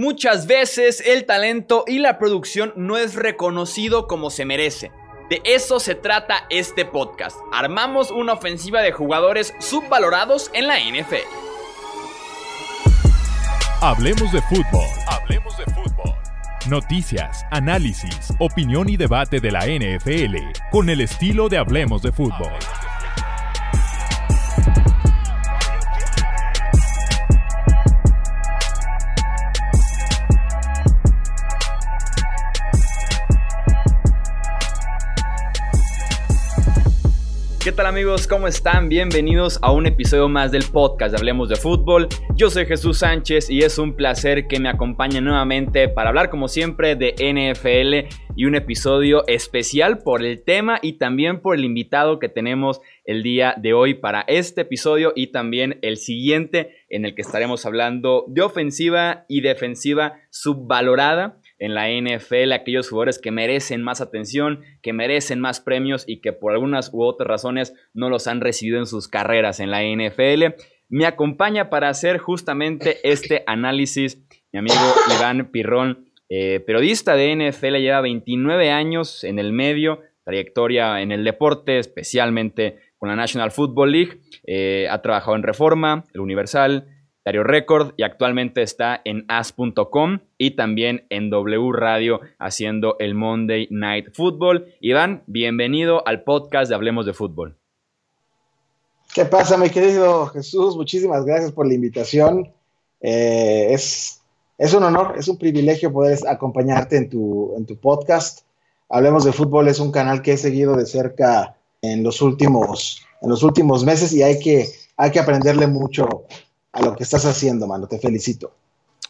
Muchas veces el talento y la producción no es reconocido como se merece. De eso se trata este podcast. Armamos una ofensiva de jugadores subvalorados en la NFL. Hablemos de fútbol. Hablemos de fútbol. Noticias, análisis, opinión y debate de la NFL con el estilo de Hablemos de fútbol. ¿Qué tal amigos? ¿Cómo están? Bienvenidos a un episodio más del podcast de Hablemos de Fútbol. Yo soy Jesús Sánchez y es un placer que me acompañen nuevamente para hablar como siempre de NFL y un episodio especial por el tema y también por el invitado que tenemos el día de hoy para este episodio y también el siguiente en el que estaremos hablando de ofensiva y defensiva subvalorada en la NFL, aquellos jugadores que merecen más atención, que merecen más premios y que por algunas u otras razones no los han recibido en sus carreras en la NFL. Me acompaña para hacer justamente este análisis mi amigo Iván Pirrón, eh, periodista de NFL, lleva 29 años en el medio, trayectoria en el deporte, especialmente con la National Football League. Eh, ha trabajado en Reforma, El Universal, Diario Record y actualmente está en as.com y también en W Radio haciendo el Monday Night Football. Iván, bienvenido al podcast de Hablemos de Fútbol. ¿Qué pasa, mi querido Jesús? Muchísimas gracias por la invitación. Eh, es, es un honor, es un privilegio poder acompañarte en tu, en tu podcast. Hablemos de Fútbol es un canal que he seguido de cerca en los últimos, en los últimos meses y hay que, hay que aprenderle mucho a lo que estás haciendo, mano. Te felicito.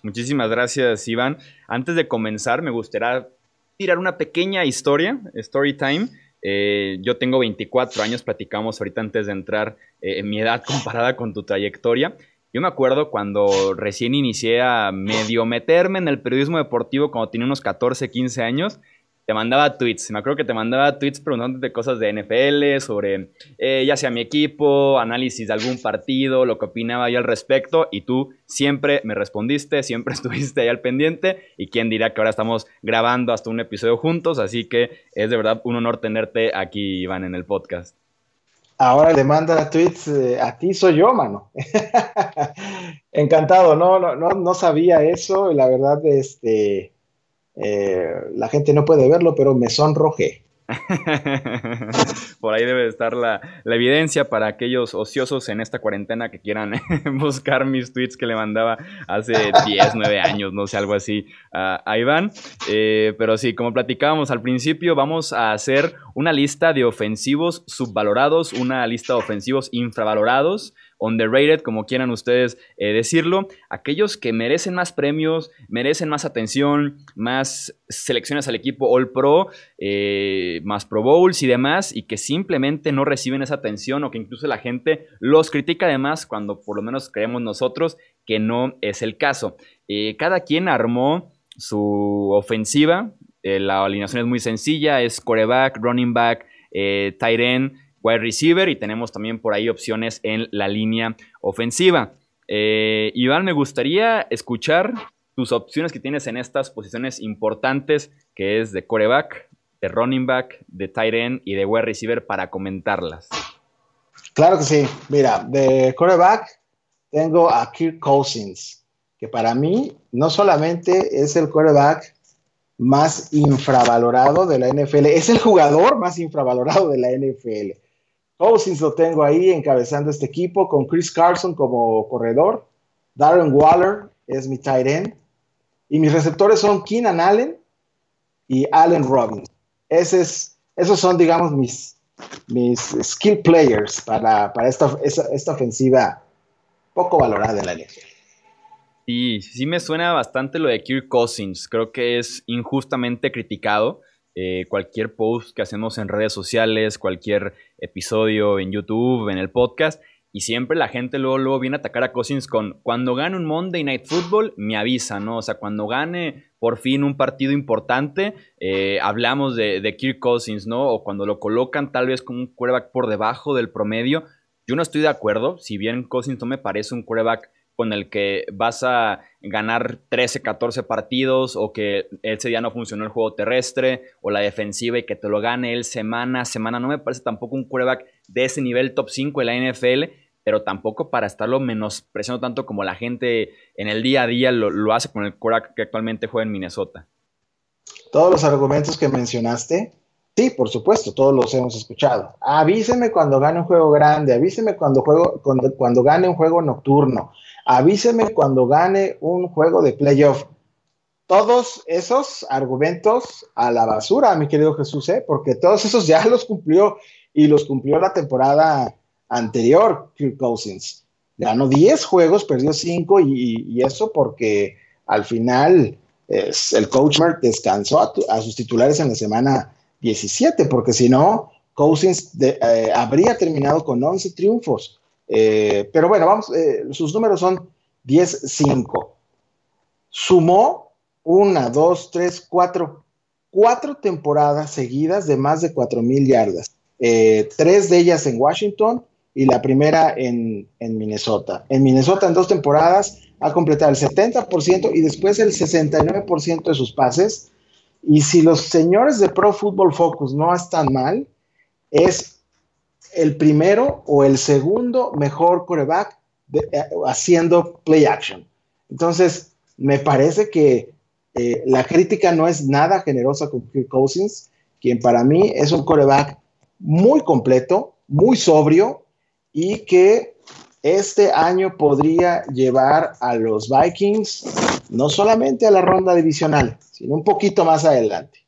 Muchísimas gracias, Iván. Antes de comenzar, me gustaría tirar una pequeña historia, story time. Eh, yo tengo 24 años, platicamos ahorita antes de entrar eh, en mi edad comparada con tu trayectoria. Yo me acuerdo cuando recién inicié a medio meterme en el periodismo deportivo cuando tenía unos 14, 15 años te mandaba tweets. Me acuerdo que te mandaba tweets preguntándote cosas de NFL, sobre eh, ya sea mi equipo, análisis de algún partido, lo que opinaba yo al respecto. Y tú siempre me respondiste, siempre estuviste ahí al pendiente. Y quién dirá que ahora estamos grabando hasta un episodio juntos. Así que es de verdad un honor tenerte aquí, Iván, en el podcast. Ahora le manda tweets eh, a ti, soy yo, mano. Encantado, no, no, no, no sabía eso. La verdad, este eh, la gente no puede verlo, pero me sonrojé. Por ahí debe estar la, evidencia para aquellos ociosos en esta cuarentena que quieran buscar mis tweets que le mandaba hace 10, 9 años, no sé, algo así a, Iván. Eh, pero sí, como platicábamos al principio, vamos a hacer una lista de ofensivos subvalorados, una lista de ofensivos infravalorados underrated, como quieran ustedes eh, decirlo, aquellos que merecen más premios, merecen más atención, más selecciones al equipo All Pro, eh, más Pro Bowls y demás, y que simplemente no reciben esa atención o que incluso la gente los critica además cuando por lo menos creemos nosotros que no es el caso. Eh, cada quien armó su ofensiva, la alineación es muy sencilla, es coreback, running back, tight end, wide receiver y tenemos también por ahí opciones en la línea ofensiva. Eh, Iván, me gustaría escuchar tus opciones que tienes en estas posiciones importantes, que es de coreback, de running back, de tight end y de wide receiver para comentarlas. Claro que sí. Mira, de coreback tengo a Kirk Cousins, que para mí no solamente es el coreback más infravalorado de la NFL, es el jugador más infravalorado de la NFL. Cousins lo tengo ahí encabezando este equipo con Chris Carson como corredor. Darren Waller es mi tight end. Y mis receptores son Keenan Allen y Allen Robbins. esos son, digamos, mis, mis skill players para, esta, esta, ofensiva poco valorada en la NFL. Sí, sí me suena bastante lo de Kirk Cousins. Creo que es injustamente criticado. Eh, cualquier post que hacemos en redes sociales, cualquier episodio en YouTube, en el podcast. Y siempre la gente luego, luego viene a atacar a Cousins con cuando gane un Monday Night Football, me avisa, ¿no? O sea, cuando gane por fin un partido importante, eh, hablamos de, de, Kirk Cousins, ¿no? O cuando lo colocan tal vez como un quarterback por debajo del promedio. Yo no estoy de acuerdo, si bien Cousins no me parece un quarterback en el que vas a ganar 13, 14 partidos o que ese día no funcionó el juego terrestre o la defensiva y que te lo gane él semana a semana. No me parece tampoco un quarterback de ese nivel top 5 de la NFL, pero tampoco para estarlo menospreciando tanto como la gente en el día a día lo, hace con el quarterback que actualmente juega en Minnesota. Todos los argumentos que mencionaste Sí, por supuesto, todos los hemos escuchado. Avíseme cuando gane un juego grande, avíseme cuando, juego, cuando, cuando gane un juego nocturno, avíseme cuando gane un juego de playoff. Todos esos argumentos a la basura, mi querido Jesús, ¿eh? porque todos esos ya los cumplió y los cumplió la temporada anterior, Kirk Cousins. Ganó 10 juegos, perdió 5 y, eso porque al final el coach descansó a sus titulares en la semana 17, porque si no, Cousins eh, habría terminado con 11 triunfos. Eh, pero bueno, vamos, eh, sus números son 10-5. Sumó una, dos, tres, cuatro, cuatro temporadas seguidas de más de 4 mil yardas. tres de ellas en Washington y la primera en, en, Minnesota. En Minnesota en dos temporadas ha completado el 70% y después el 69% de sus pases y si los señores de Pro Football Focus no están mal, es el primero o el segundo mejor quarterback eh, haciendo play action. Entonces, me parece que eh, la crítica no es nada generosa con Kirk Cousins, quien para mí es un quarterback muy completo, muy sobrio y que este año podría llevar a los Vikings no solamente a la ronda divisional, sino un poquito más adelante.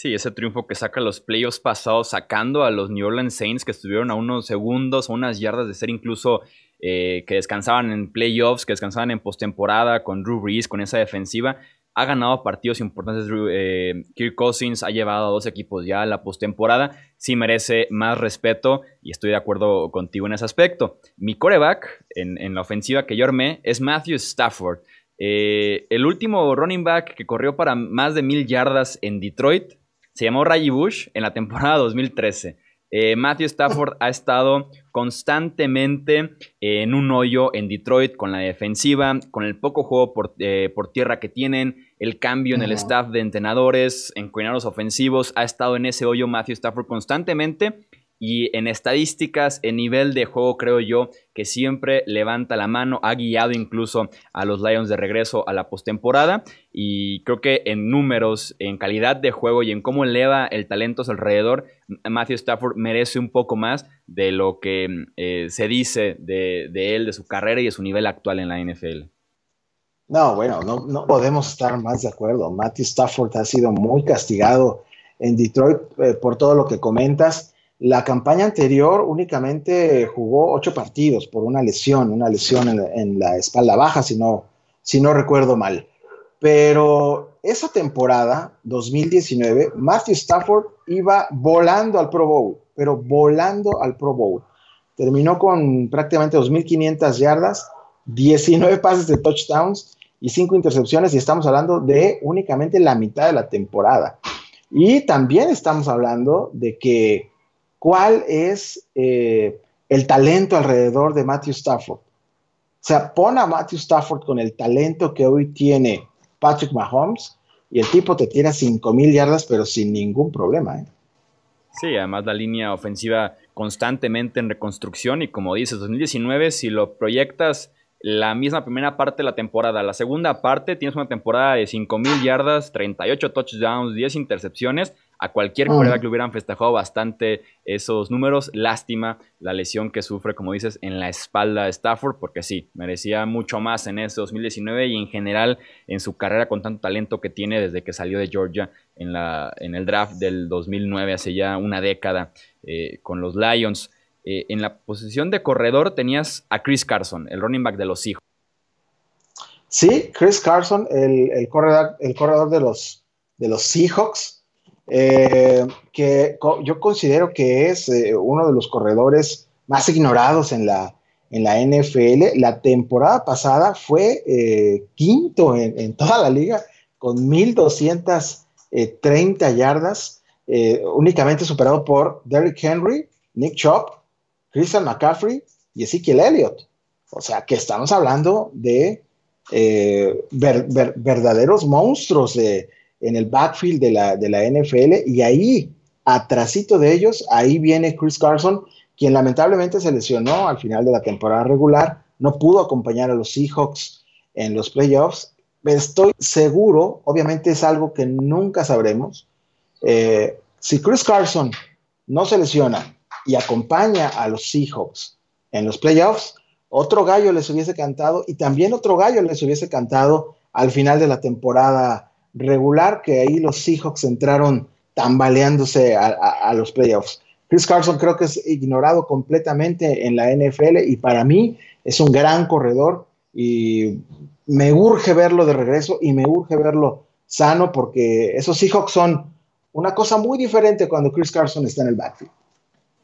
Sí, ese triunfo que saca los playoffs pasados, sacando a los New Orleans Saints que estuvieron a unos segundos, a unas yardas de ser incluso eh, que descansaban en playoffs, que descansaban en postemporada con Drew Brees, con esa defensiva. Ha ganado partidos importantes. Eh, Kirk Cousins ha llevado a dos equipos ya a la postemporada. Sí merece más respeto y estoy de acuerdo contigo en ese aspecto. Mi coreback en, en la ofensiva que yo armé es Matthew Stafford. Eh, el último running back que corrió para más de mil yardas en Detroit se llamó Reggie Bush en la temporada 2013. Eh, Matthew Stafford ha estado constantemente en un hoyo en Detroit con la defensiva, con el poco juego por, eh, tierra que tienen, el cambio en el staff de entrenadores, en coordinadores ofensivos. Ha estado en ese hoyo Matthew Stafford constantemente y en estadísticas, en nivel de juego, creo yo que siempre levanta la mano, ha guiado incluso a los Lions de regreso a la postemporada y creo que en números, en calidad de juego y en cómo eleva el talento a su alrededor, Matthew Stafford merece un poco más de lo que eh, se dice de, él, de su carrera y de su nivel actual en la NFL. No, bueno, no, podemos estar más de acuerdo. Matthew Stafford ha sido muy castigado en Detroit eh, por todo lo que comentas la campaña anterior únicamente jugó ocho partidos por una lesión, una lesión en, la espalda baja, si no, si no recuerdo mal. Pero esa temporada, 2019, Matthew Stafford iba volando al Pro Bowl, pero volando al Pro Bowl. Terminó con prácticamente 2.500 yardas, 19 pases de touchdowns y 5 intercepciones, y estamos hablando de únicamente la mitad de la temporada. Y también estamos hablando de que cuál es eh, el talento alrededor de Matthew Stafford. O sea, pon a Matthew Stafford con el talento que hoy tiene Patrick Mahomes y el tipo te tira 5 mil yardas, pero sin ningún problema. ¿eh? Sí, además la línea ofensiva constantemente en reconstrucción y como dices, 2019, si lo proyectas la misma primera parte de la temporada, la segunda parte tienes una temporada de 5 mil yardas, 38 touchdowns, 10 intercepciones, a cualquier colega que le hubieran festejado bastante esos números. Lástima la lesión que sufre, como dices, en la espalda de Stafford, porque sí, merecía mucho más en ese 2019 y en general en su carrera con tanto talento que tiene desde que salió de Georgia en, la, en el draft del 2009, hace ya una década, eh, con los Lions. Eh, en la posición de corredor tenías a Chris Carson, el running back de los hijos. Sí, Chris Carson, el, corredor, el corredor de los, de los Seahawks eh, que yo considero que es eh, uno de los corredores más ignorados en la, en la NFL. La temporada pasada fue eh, quinto en, toda la liga con 1.230 yardas, únicamente superado por Derrick Henry, Nick Chop, Christian McCaffrey y Ezekiel Elliott. O sea, que estamos hablando de verdaderos monstruos de, en el backfield de la, de la NFL y ahí, atrásito de ellos, ahí viene Chris Carson, quien lamentablemente se lesionó al final de la temporada regular, no pudo acompañar a los Seahawks en los playoffs. Estoy seguro, obviamente es algo que nunca sabremos, eh, si Chris Carson no se lesiona y acompaña a los Seahawks en los playoffs, otro gallo les hubiese cantado y también otro gallo les hubiese cantado al final de la temporada regular, que ahí los Seahawks entraron tambaleándose a, los playoffs. Chris Carson creo que es ignorado completamente en la NFL y para mí es un gran corredor y me urge verlo de regreso y me urge verlo sano porque esos Seahawks son una cosa muy diferente cuando Chris Carson está en el backfield.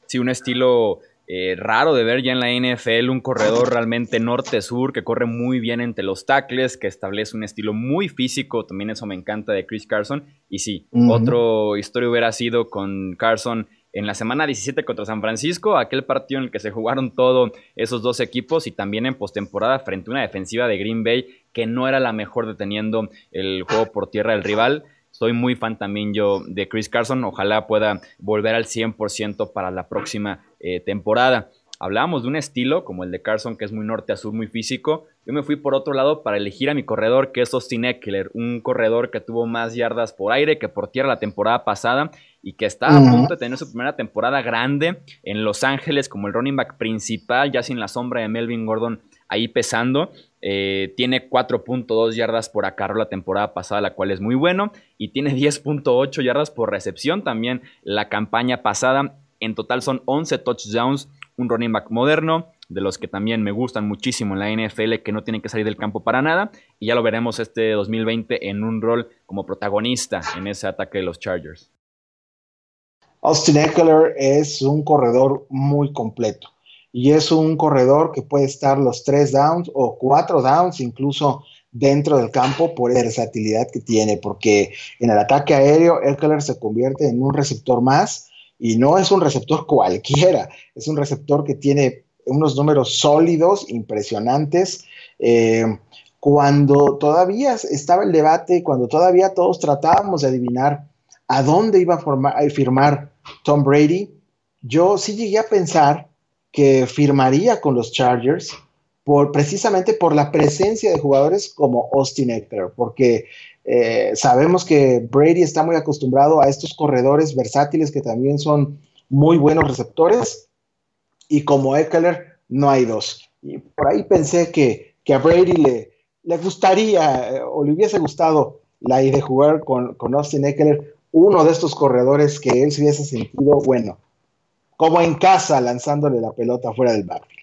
Sí, un estilo eh, raro de ver ya en la NFL, un corredor realmente norte-sur que corre muy bien entre los tackles, que establece un estilo muy físico, también eso me encanta de Chris Carson. Y sí, otro historia hubiera sido con Carson en la semana 17 contra San Francisco, aquel partido en el que se jugaron todos esos dos equipos y también en postemporada frente a una defensiva de Green Bay que no era la mejor deteniendo el juego por tierra del rival. Soy muy fan también yo de Chris Carson. Ojalá pueda volver al 100% para la próxima eh, temporada. Hablábamos de un estilo como el de Carson, que es muy norte a sur, muy físico. Yo me fui por otro lado para elegir a mi corredor, que es Austin Eckler, un corredor que tuvo más yardas por aire que por tierra la temporada pasada y que está a punto de tener su primera temporada grande en Los Ángeles como el running back principal, ya sin la sombra de Melvin Gordon ahí pesando. Eh, tiene 4.2 yardas por acarro la temporada pasada, la cual es muy bueno. Y tiene 10.8 yardas por recepción también la campaña pasada. En total son 11 touchdowns, un running back moderno, de los que también me gustan muchísimo en la NFL, que no tienen que salir del campo para nada. Y ya lo veremos este 2020 en un rol como protagonista en ese ataque de los Chargers. Austin Eckler es un corredor muy completo y es un corredor que puede estar los tres downs o cuatro downs incluso dentro del campo por la versatilidad que tiene, porque en el ataque aéreo Eckler se convierte en un receptor más y no es un receptor cualquiera, es un receptor que tiene unos números sólidos, impresionantes. Eh, cuando todavía estaba el debate, cuando todavía todos tratábamos de adivinar a dónde iba a, a firmar Tom Brady, yo sí llegué a pensar que firmaría con los Chargers precisamente por la presencia de jugadores como Austin Eckler, porque eh, sabemos que Brady está muy acostumbrado a estos corredores versátiles que también son muy buenos receptores, y como Eckler no hay dos. Y por ahí pensé que, a Brady le, le gustaría eh, o le hubiese gustado la idea de jugar con, con Austin Eckler, uno de estos corredores que él se hubiese sentido, bueno, como en casa lanzándole la pelota fuera del backfield.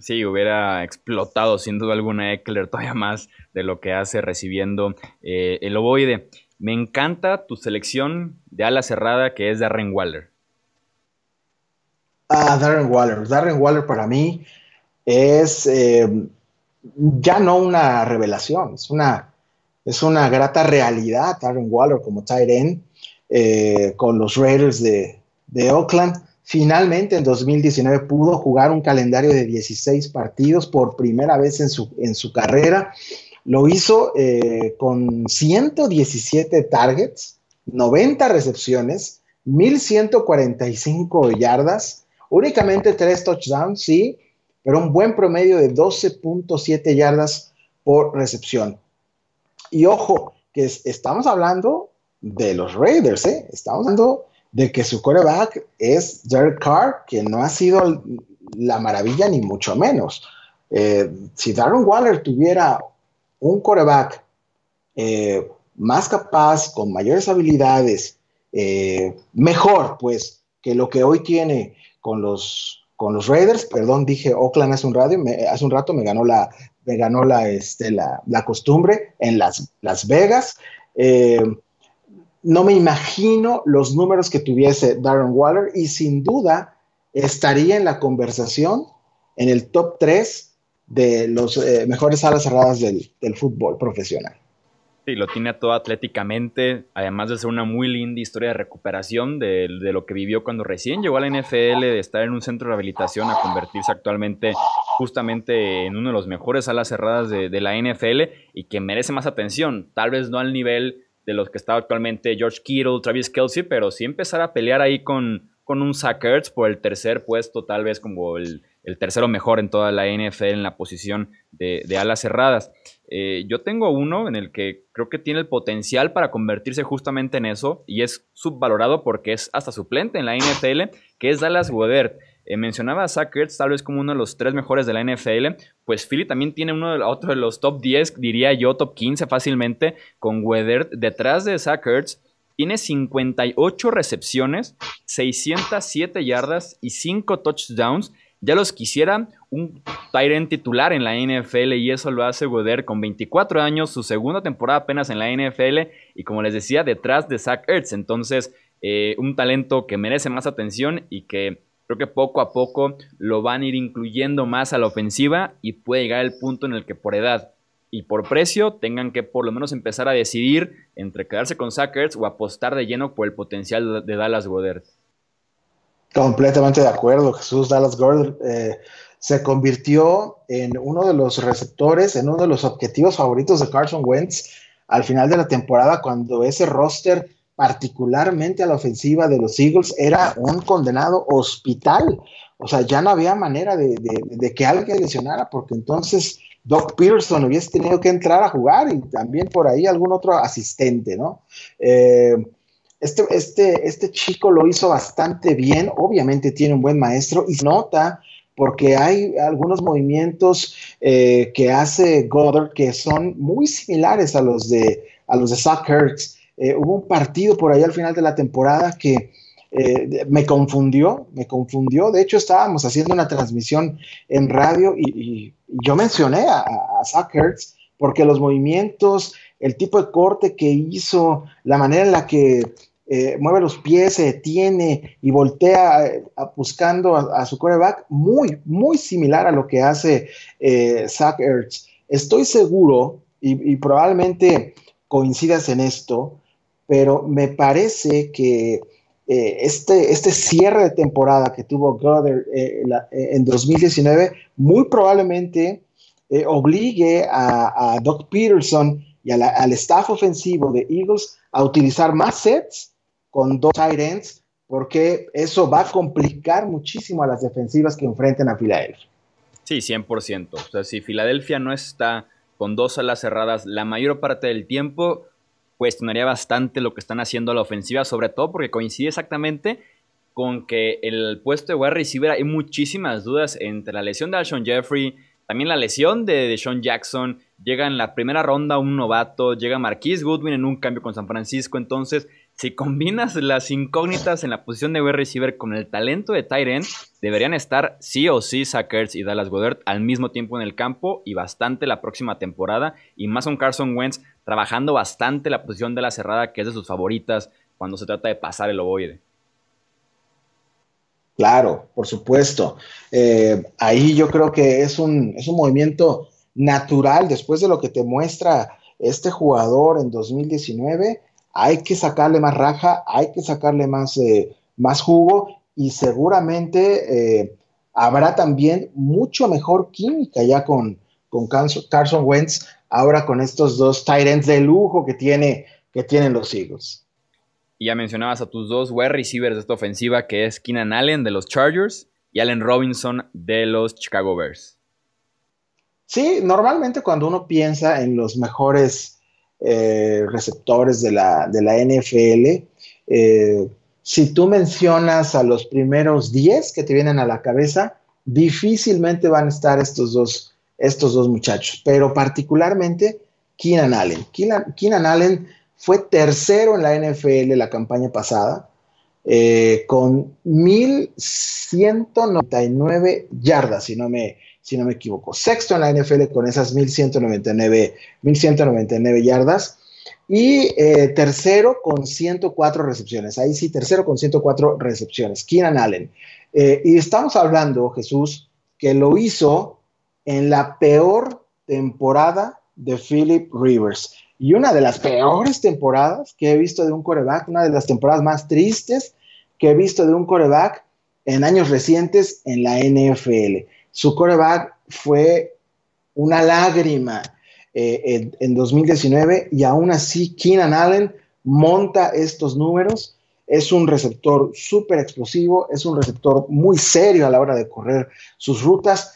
Sí, hubiera explotado sin duda alguna Eckler todavía más de lo que hace recibiendo eh, el ovoide. Me encanta tu selección de ala cerrada que es Darren Waller. Ah, Darren Waller. Darren Waller para mí es eh, ya no una revelación, es una, es una grata realidad Darren Waller como tight end eh, con los Raiders de, de Oakland. Finalmente en 2019 pudo jugar un calendario de 16 partidos por primera vez en su, en su carrera. Lo hizo eh, con 117 targets, 90 recepciones, 1145 yardas, únicamente 3 touchdowns, sí, pero un buen promedio de 12.7 yardas por recepción. Y ojo, que estamos hablando de los Raiders, ¿eh? estamos hablando de que su coreback es Derek Carr, que no ha sido la maravilla ni mucho menos. Eh, si Darren Waller tuviera un coreback eh, más capaz, con mayores habilidades, eh, mejor pues que lo que hoy tiene con los, con los Raiders, perdón, dije Oakland hace un, radio, hace un rato me ganó la, me ganó la, este, la, costumbre en Las, Las Vegas no me imagino los números que tuviese Darren Waller y sin duda estaría en la conversación en el top 3 de los eh, mejores alas cerradas del, fútbol profesional. Sí, lo tiene todo atléticamente, además de ser una muy linda historia de recuperación de, lo que vivió cuando recién llegó a la NFL, de estar en un centro de rehabilitación a convertirse actualmente justamente en uno de los mejores alas cerradas de la NFL y que merece más atención. Tal vez no al nivel de los que está actualmente George Kittle, Travis Kelsey, pero sí empezar a pelear ahí con, con un Zach por el tercer puesto, tal vez como el, tercero mejor en toda la NFL en la posición de, alas cerradas. Eh, yo tengo uno en el que creo que tiene el potencial para convertirse justamente en eso y es subvalorado porque es hasta suplente en la NFL, que es Dallas Goedert. Eh, mencionaba a Zach tal vez como uno de los tres mejores de la NFL, pues Philly también tiene uno de, otro de los top 10, diría yo, top 15 fácilmente, con Weather detrás de Zach Tiene 58 recepciones, 607 yardas y 5 touchdowns. Ya los quisiera un Tyrant titular en la NFL y eso lo hace Weather con 24 años, su segunda temporada apenas en la NFL y como les decía, detrás de Zach Ertz. Entonces, eh, un talento que merece más atención y que Creo que poco a poco lo van a ir incluyendo más a la ofensiva y puede llegar el punto en el que por edad y por precio tengan que por lo menos empezar a decidir entre quedarse con Sackers o apostar de lleno por el potencial de Dallas Goddard. Completamente de acuerdo, Jesús Dallas Goddard eh, se convirtió en uno de los receptores, en uno de los objetivos favoritos de Carson Wentz al final de la temporada cuando ese roster particularmente a la ofensiva de los Eagles, era un condenado hospital. O sea, ya no había manera de, que alguien lesionara, porque entonces Doc Peterson hubiese tenido que entrar a jugar y también por ahí algún otro asistente, ¿no? Eh, este, este, este chico lo hizo bastante bien, obviamente tiene un buen maestro y nota porque hay algunos movimientos eh, que hace Goddard que son muy similares a los de, a los de Zach. Eh, hubo un partido por ahí al final de la temporada que eh, me confundió, me confundió. De hecho, estábamos haciendo una transmisión en radio y, yo mencioné a, a porque los movimientos, el tipo de corte que hizo, la manera en la que eh, mueve los pies, se detiene y voltea buscando a, su coreback, muy, muy similar a lo que hace Zach Ertz. Estoy seguro, y probablemente coincidas en esto, pero me parece que eh, este, este cierre de temporada que tuvo Goddard eh, eh, en 2019 muy probablemente obligue a, Doc Peterson y al staff ofensivo de Eagles a utilizar más sets con dos tight ends, porque eso va a complicar muchísimo a las defensivas que enfrenten a Filadelfia. Sí, 100%. O sea, si Filadelfia no está con dos alas cerradas la mayor parte del tiempo, cuestionaría bastante lo que están haciendo a la ofensiva, sobre todo porque coincide exactamente con que el puesto de wide receiver hay muchísimas dudas entre la lesión de Alshon Jeffrey, también la lesión de Sean Jackson, llega en la primera ronda un novato, llega Marquise Goodwin en un cambio con San Francisco, entonces si combinas las incógnitas en la posición de wide receiver con el talento de Tyren, deberían estar sí o sí Sackers y Dallas Goddard al mismo tiempo en el campo y bastante la próxima temporada. Y más con Carson Wentz trabajando bastante la posición de la cerrada, que es de sus favoritas cuando se trata de pasar el ovoide. Claro, por supuesto. Eh, ahí yo creo que es un, es un movimiento natural después de lo que te muestra este jugador en 2019 hay que sacarle más raja, hay que sacarle más, eh, más jugo y seguramente eh, habrá también mucho mejor química ya con, con Carson Wentz, ahora con estos dos tight de lujo que, tiene, que tienen los Eagles. Y ya mencionabas a tus dos wide receivers de esta ofensiva, que es Keenan Allen de los Chargers y Allen Robinson de los Chicago Bears. Sí, normalmente cuando uno piensa en los mejores eh, receptores de la, de la NFL. Eh, si tú mencionas a los primeros 10 que te vienen a la cabeza, difícilmente van a estar estos dos, estos dos muchachos, pero particularmente Keenan Allen. Keenan, Allen fue tercero en la NFL la campaña pasada, eh, con 1.199 yardas, si no me, si no me equivoco. Sexto en la NFL con esas 1199, 1199 yardas. Y eh, tercero con 104 recepciones. Ahí sí, tercero con 104 recepciones. Keenan Allen. Eh, y estamos hablando, Jesús, que lo hizo en la peor temporada de Philip Rivers. Y una de las peores temporadas que he visto de un coreback, una de las temporadas más tristes que he visto de un coreback en años recientes en la NFL. Su coreback fue una lágrima eh, en, 2019 y aún así Keenan Allen monta estos números. Es un receptor súper explosivo, es un receptor muy serio a la hora de correr sus rutas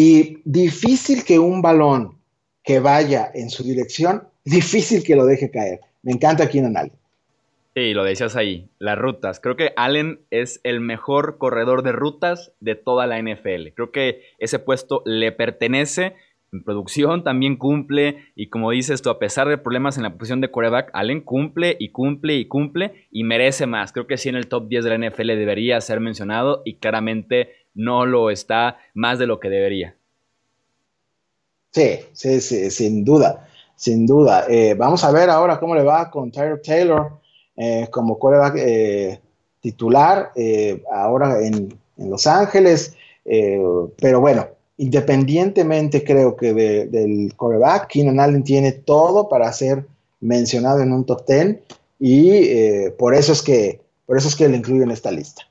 y difícil que un balón que vaya en su dirección, difícil que lo deje caer. Me encanta Keenan Allen. Sí, lo decías ahí, las rutas. Creo que Allen es el mejor corredor de rutas de toda la NFL. Creo que ese puesto le pertenece. En producción también cumple. Y como dices tú, a pesar de problemas en la posición de quarterback, Allen cumple y cumple y cumple y merece más. Creo que sí en el top 10 de la NFL debería ser mencionado y claramente no lo está más de lo que debería. Sí, sí, sí, sin duda, sin duda. Eh, vamos a ver ahora cómo le va con Tyler Taylor eh, como coreback eh, titular eh, ahora en, Los Ángeles. pero bueno, independientemente creo que del coreback, Keenan Allen tiene todo para ser mencionado en un top 10 y por eso es que por eso es que lo incluyo en esta lista.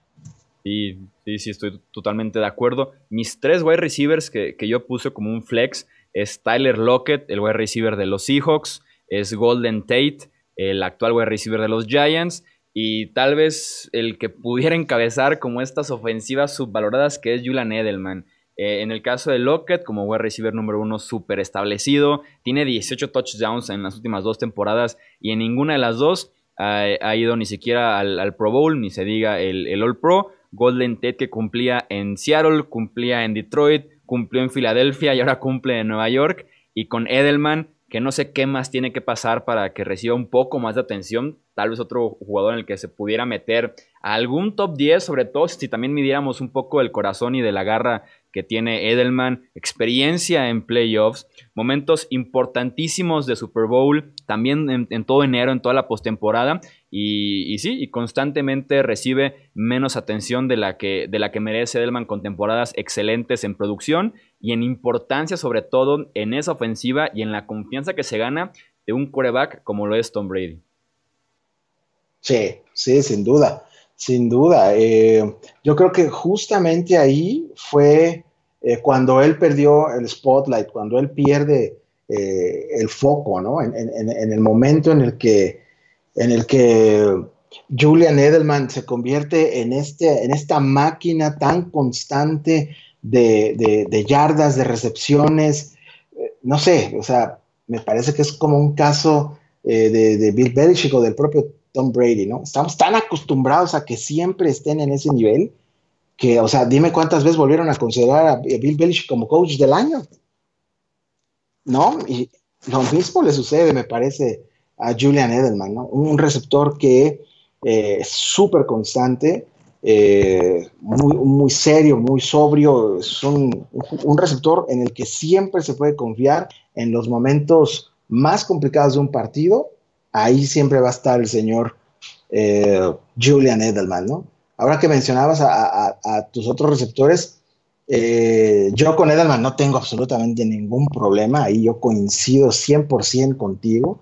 Sí, sí, sí, estoy totalmente de acuerdo. Mis tres wide receivers que, que yo puse como un flex es Tyler Lockett, el wide receiver de los Seahawks, es Golden Tate el actual wide receiver de los Giants, y tal vez el que pudiera encabezar como estas ofensivas subvaloradas que es Julian Edelman. Eh, en el caso de Lockett, como wide receiver número uno súper establecido, tiene 18 touchdowns en las últimas dos temporadas y en ninguna de las dos ha, ido ni siquiera al, Pro Bowl, ni se diga el, el All Pro. Golden Tate que cumplía en Seattle, cumplía en Detroit, cumplió en Filadelfia y ahora cumple en Nueva York. Y con Edelman que no sé qué más tiene que pasar para que reciba un poco más de atención. Tal vez otro jugador en el que se pudiera meter algún top 10, sobre todo si también midiéramos un poco el corazón y de la garra que tiene Edelman, experiencia en playoffs, momentos importantísimos de Super Bowl, también en, todo enero, en toda la postemporada, y, sí, y constantemente recibe menos atención de la, que, de la que merece Edelman con temporadas excelentes en producción y en importancia, sobre todo en esa ofensiva y en la confianza que se gana de un quarterback como lo es Tom Brady. Sí, sí, sin duda, sin duda. Eh, yo creo que justamente ahí fue eh, cuando él perdió el spotlight, cuando él pierde eh, el foco, ¿no? En, el momento en el que, en el que Julian Edelman se convierte en, este, en esta máquina tan constante de, yardas, de recepciones, eh, no sé, o sea, me parece que es como un caso eh, de, Bill Belichick o del propio Tom Brady, ¿no? Estamos tan acostumbrados a que siempre estén en ese nivel que, o sea, dime cuántas veces volvieron a considerar a Bill Belichick como coach del año, ¿no? Y lo mismo le sucede, me parece, a Julian Edelman, ¿no? Un receptor que eh, es súper constante, eh, muy, muy, serio, muy sobrio, es un, receptor en el que siempre se puede confiar en los momentos más complicados de un partido, ahí siempre va a estar el señor eh, Julian Edelman, ¿no? Ahora que mencionabas a, tus otros receptores, yo con Edelman no tengo absolutamente ningún problema, ahí yo coincido 100% contigo.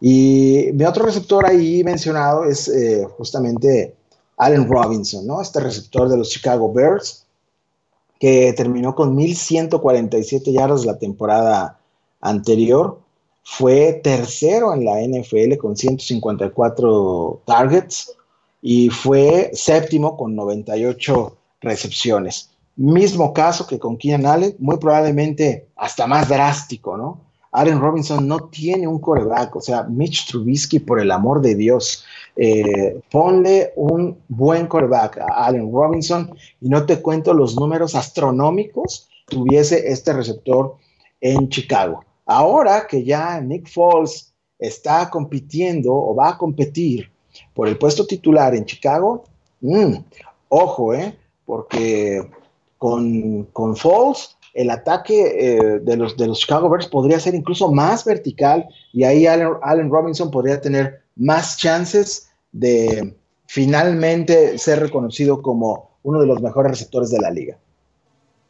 Y mi otro receptor ahí mencionado es justamente Allen Robinson, ¿no? Este receptor de los Chicago Bears, que terminó con 1.147 yardas la temporada anterior. Fue tercero en la NFL con 154 targets y fue séptimo con 98 recepciones. Mismo caso que con Keenan Allen, muy probablemente hasta más drástico, ¿no? Allen Robinson no tiene un coreback, o sea, Mitch Trubisky, por el amor de Dios, eh, ponle un buen coreback a Allen Robinson y no te cuento los números astronómicos que tuviese este receptor en Chicago. Ahora que ya Nick Foles está compitiendo o va a competir por el puesto titular en Chicago, mm, ojo, eh, porque con, con Foles el ataque eh, de, los, de los Chicago Bears podría ser incluso más vertical y ahí Allen, Robinson podría tener más chances de finalmente ser reconocido como uno de los mejores receptores de la liga.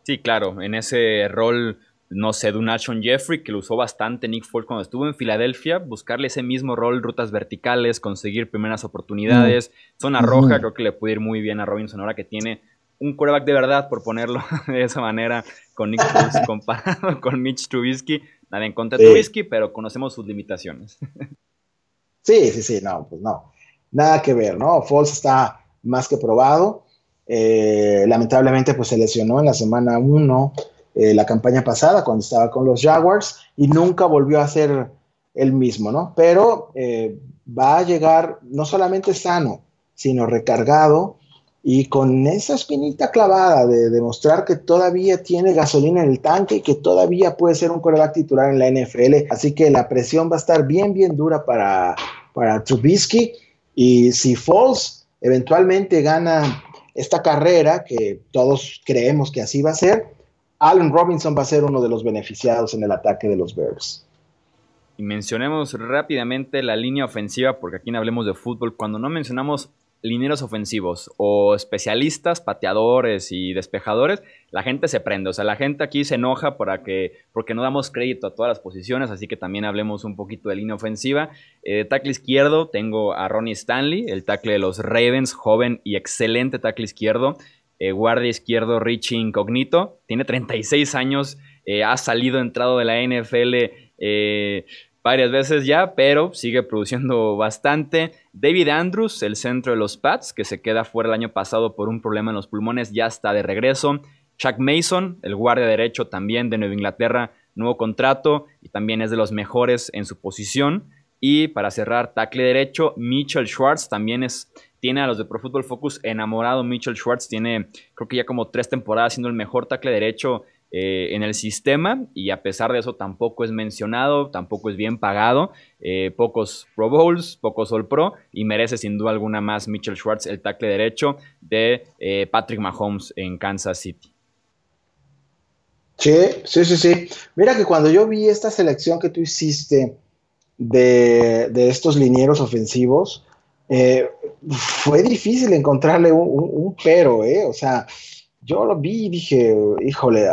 Sí, claro, en ese rol, no sé, de un Ashon Jeffrey, que lo usó bastante Nick Foles cuando estuvo en Filadelfia, buscarle ese mismo rol, rutas verticales, conseguir primeras oportunidades, zona roja, creo que le puede ir muy bien a Robinson ahora que tiene un quarterback de verdad, por ponerlo de esa manera, con Nick Foles comparado con Mitch Trubisky. Nada en contra de Trubisky, pero conocemos sus limitaciones. Sí, sí, sí, no, pues no. Nada que ver, ¿no? Foles está más que probado. Eh, lamentablemente, pues se lesionó en la semana 1, eh, la campaña pasada, cuando estaba con los Jaguars, y nunca volvió a ser el mismo, ¿no? Pero eh, va a llegar no solamente sano, sino recargado y con esa espinita clavada de demostrar que todavía tiene gasolina en el tanque y que todavía puede ser un coreback titular en la NFL. Así que la presión va a estar bien, bien dura para, para Trubisky. Y si Falls eventualmente gana esta carrera, que todos creemos que así va a ser, Allen Robinson va a ser uno de los beneficiados en el ataque de los Bears. Y mencionemos rápidamente la línea ofensiva, porque aquí no hablemos de fútbol. Cuando no mencionamos lineros ofensivos o especialistas, pateadores y despejadores, la gente se prende. O sea, la gente aquí se enoja para que, porque no damos crédito a todas las posiciones, así que también hablemos un poquito de línea ofensiva. Eh, tackle izquierdo, tengo a Ronnie Stanley, el tackle de los Ravens, joven y excelente tackle izquierdo. Eh, guardia izquierdo Richie Incognito, tiene 36 años, eh, ha salido, entrado de la NFL varias veces ya, pero sigue produciendo bastante. David Andrews, el centro de los Pats, que se queda fuera el año pasado por un problema en los pulmones, ya está de regreso. Chuck Mason, el guardia derecho también de Nueva Inglaterra, nuevo contrato y también es de los mejores en su posición. Y para cerrar, tackle derecho, Mitchell Schwartz también es, tiene a los de Pro Football Focus enamorado. Mitchell Schwartz tiene, creo que ya como tres temporadas siendo el mejor tackle derecho eh, en el sistema y a pesar de eso tampoco es mencionado, tampoco es bien pagado, eh, pocos Pro Bowls, pocos All Pro y merece sin duda alguna más Mitchell Schwartz el tackle derecho de eh, Patrick Mahomes en Kansas City. Sí, sí, sí, sí. Mira que cuando yo vi esta selección que tú hiciste de, estos linieros ofensivos, fue difícil encontrarle un, un pero, ¿eh? O sea, yo lo vi y dije, híjole,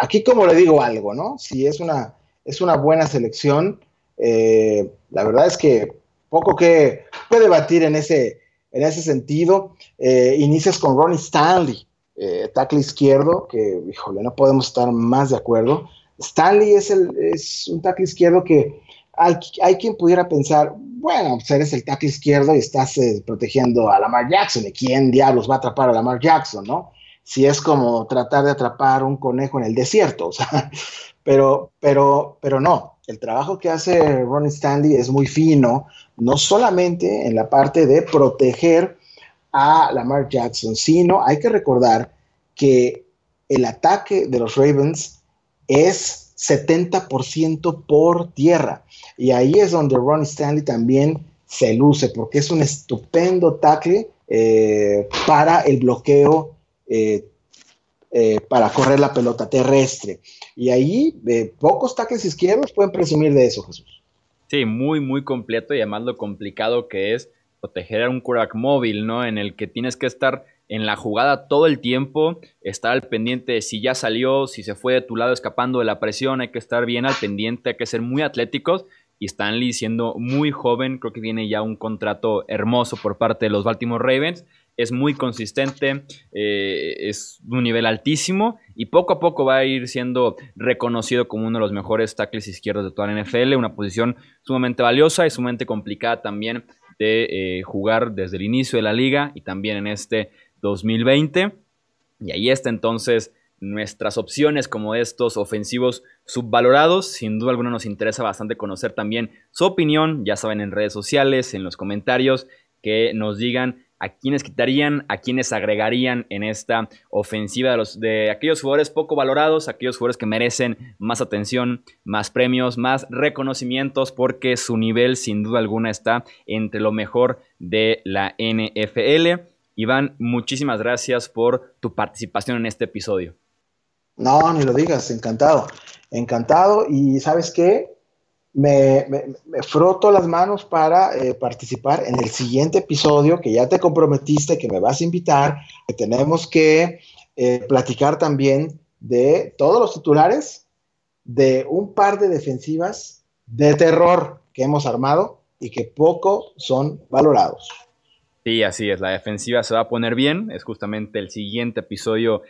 aquí como le digo algo, ¿no? Si es una, es una buena selección, eh, la verdad es que poco que, puede debatir en ese, en ese sentido. Eh, inicias con Ronnie Stanley, eh, tackle izquierdo, que, híjole, no podemos estar más de acuerdo. Stanley es, el, es un tackle izquierdo que hay, quien pudiera pensar, bueno, pues eres el tackle izquierdo y estás protegiendo a Lamar Jackson, ¿y quién diablos va a atrapar a Lamar Jackson, no? Si es como tratar de atrapar un conejo en el desierto, o sea, pero, pero, pero no, el trabajo que hace Ronnie Stanley es muy fino, no solamente en la parte de proteger a Lamar Jackson, sino hay que recordar que el ataque de los Ravens es 70% por tierra. Y ahí es donde Ronnie Stanley también se luce, porque es un estupendo tackle eh, para el bloqueo eh, eh, para correr la pelota terrestre. Y ahí eh, pocos tackles izquierdos pueden presumir de eso, Jesús. Sí, muy, muy completo y además lo complicado que es proteger a un quarterback móvil, ¿no? En el que tienes que estar en la jugada todo el tiempo, estar al pendiente de si ya salió, si se fue de tu lado escapando de la presión, hay que estar bien al pendiente, hay que ser muy atléticos. Y Stanley siendo muy joven, creo que viene ya un contrato hermoso por parte de los Baltimore Ravens es muy consistente, eh, es un nivel altísimo y poco a poco va a ir siendo reconocido como uno de los mejores tackles izquierdos de toda la NFL, una posición sumamente valiosa y sumamente complicada también de eh, jugar desde el inicio de la liga y también en este 2020. Y ahí está entonces nuestras opciones como estos ofensivos subvalorados. Sin duda alguna nos interesa bastante conocer también su opinión, ya saben, en redes sociales, en los comentarios, que nos digan a quiénes quitarían, a quiénes agregarían en esta ofensiva de, los, de aquellos jugadores poco valorados, aquellos jugadores que merecen más atención, más premios, más reconocimientos, porque su nivel sin duda alguna está entre lo mejor de la NFL. Iván, muchísimas gracias por tu participación en este episodio. No, ni lo digas, encantado, encantado. Y sabes qué, me, froto las manos para eh, participar en el siguiente episodio que ya te comprometiste, que me vas a invitar, que tenemos que eh, platicar también de todos los titulares de un par de defensivas de terror que hemos armado y que poco son valorados. Sí, así es, la defensiva se va a poner bien, es justamente el siguiente episodio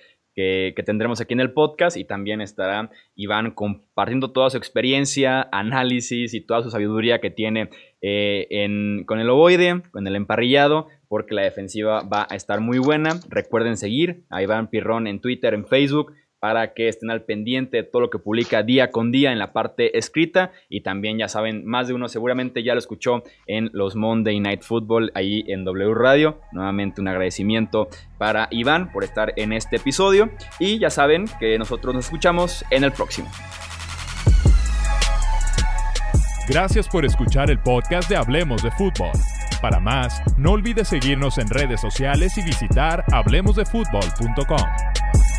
que, tendremos aquí en el podcast y también estará Iván compartiendo toda su experiencia, análisis y toda su sabiduría que tiene eh, con el ovoide, con el emparrillado, porque la defensiva va a estar muy buena. Recuerden seguir a Iván Pirrón en Twitter, en Facebook, para que estén al pendiente de todo lo que publica día con día en la parte escrita y también ya saben, más de uno seguramente ya lo escuchó en los Monday Night Football ahí en W Radio. Nuevamente un agradecimiento para Iván por estar en este episodio y ya saben que nosotros nos escuchamos en el próximo. Gracias por escuchar el podcast de Hablemos de Fútbol. Para más, no olvides seguirnos en redes sociales y visitar hablemosdefutbol.com.